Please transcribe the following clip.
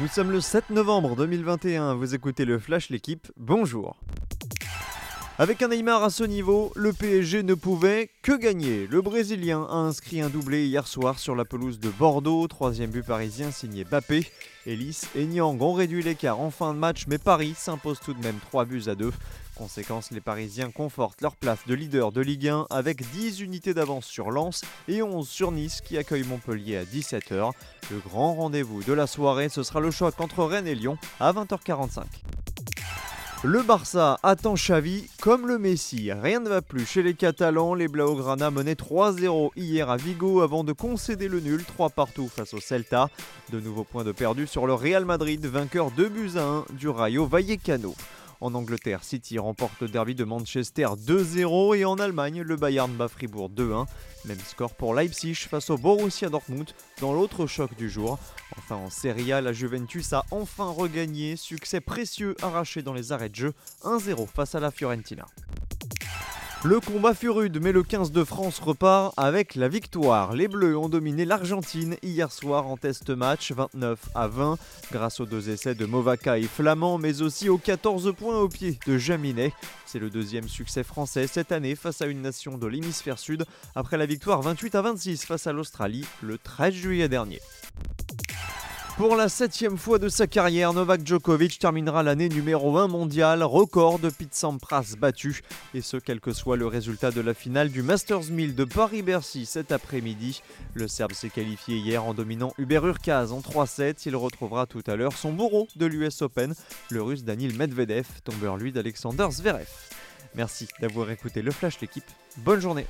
Nous sommes le 7 novembre 2021, vous écoutez le Flash L'équipe, bonjour. Avec un Neymar à ce niveau, le PSG ne pouvait que gagner. Le Brésilien a inscrit un doublé hier soir sur la pelouse de Bordeaux, troisième but parisien signé Bappé. Ellis et Niang ont réduit l'écart en fin de match, mais Paris s'impose tout de même 3 buts à 2. Conséquence, les Parisiens confortent leur place de leader de Ligue 1 avec 10 unités d'avance sur Lens et 11 sur Nice qui accueille Montpellier à 17h. Le grand rendez-vous de la soirée, ce sera le choc entre Rennes et Lyon à 20h45. Le Barça attend Xavi comme le Messi. Rien ne va plus chez les Catalans. Les Blaugrana menaient 3-0 hier à Vigo avant de concéder le nul 3 partout face au Celta. De nouveaux points de perdu sur le Real Madrid, vainqueur 2 buts à 1 du Rayo Vallecano. En Angleterre, City remporte le derby de Manchester 2-0 et en Allemagne, le Bayern bat Fribourg 2-1. Même score pour Leipzig face au Borussia Dortmund dans l'autre choc du jour. Enfin en Serie A, la Juventus a enfin regagné, succès précieux arraché dans les arrêts de jeu 1-0 face à la Fiorentina. Le combat fut rude, mais le 15 de France repart avec la victoire. Les Bleus ont dominé l'Argentine hier soir en test match 29 à 20, grâce aux deux essais de Movaca et Flamand, mais aussi aux 14 points au pied de Jaminet. C'est le deuxième succès français cette année face à une nation de l'hémisphère sud, après la victoire 28 à 26 face à l'Australie le 13 juillet dernier. Pour la septième fois de sa carrière, Novak Djokovic terminera l'année numéro 1 mondial, record de Pete battu, et ce quel que soit le résultat de la finale du Masters 1000 de Paris-Bercy cet après-midi. Le Serbe s'est qualifié hier en dominant Hubert Urkaz en 3-7. Il retrouvera tout à l'heure son bourreau de l'US Open, le russe Danil Medvedev, tombeur lui d'Alexander Zverev. Merci d'avoir écouté le Flash l'équipe. Bonne journée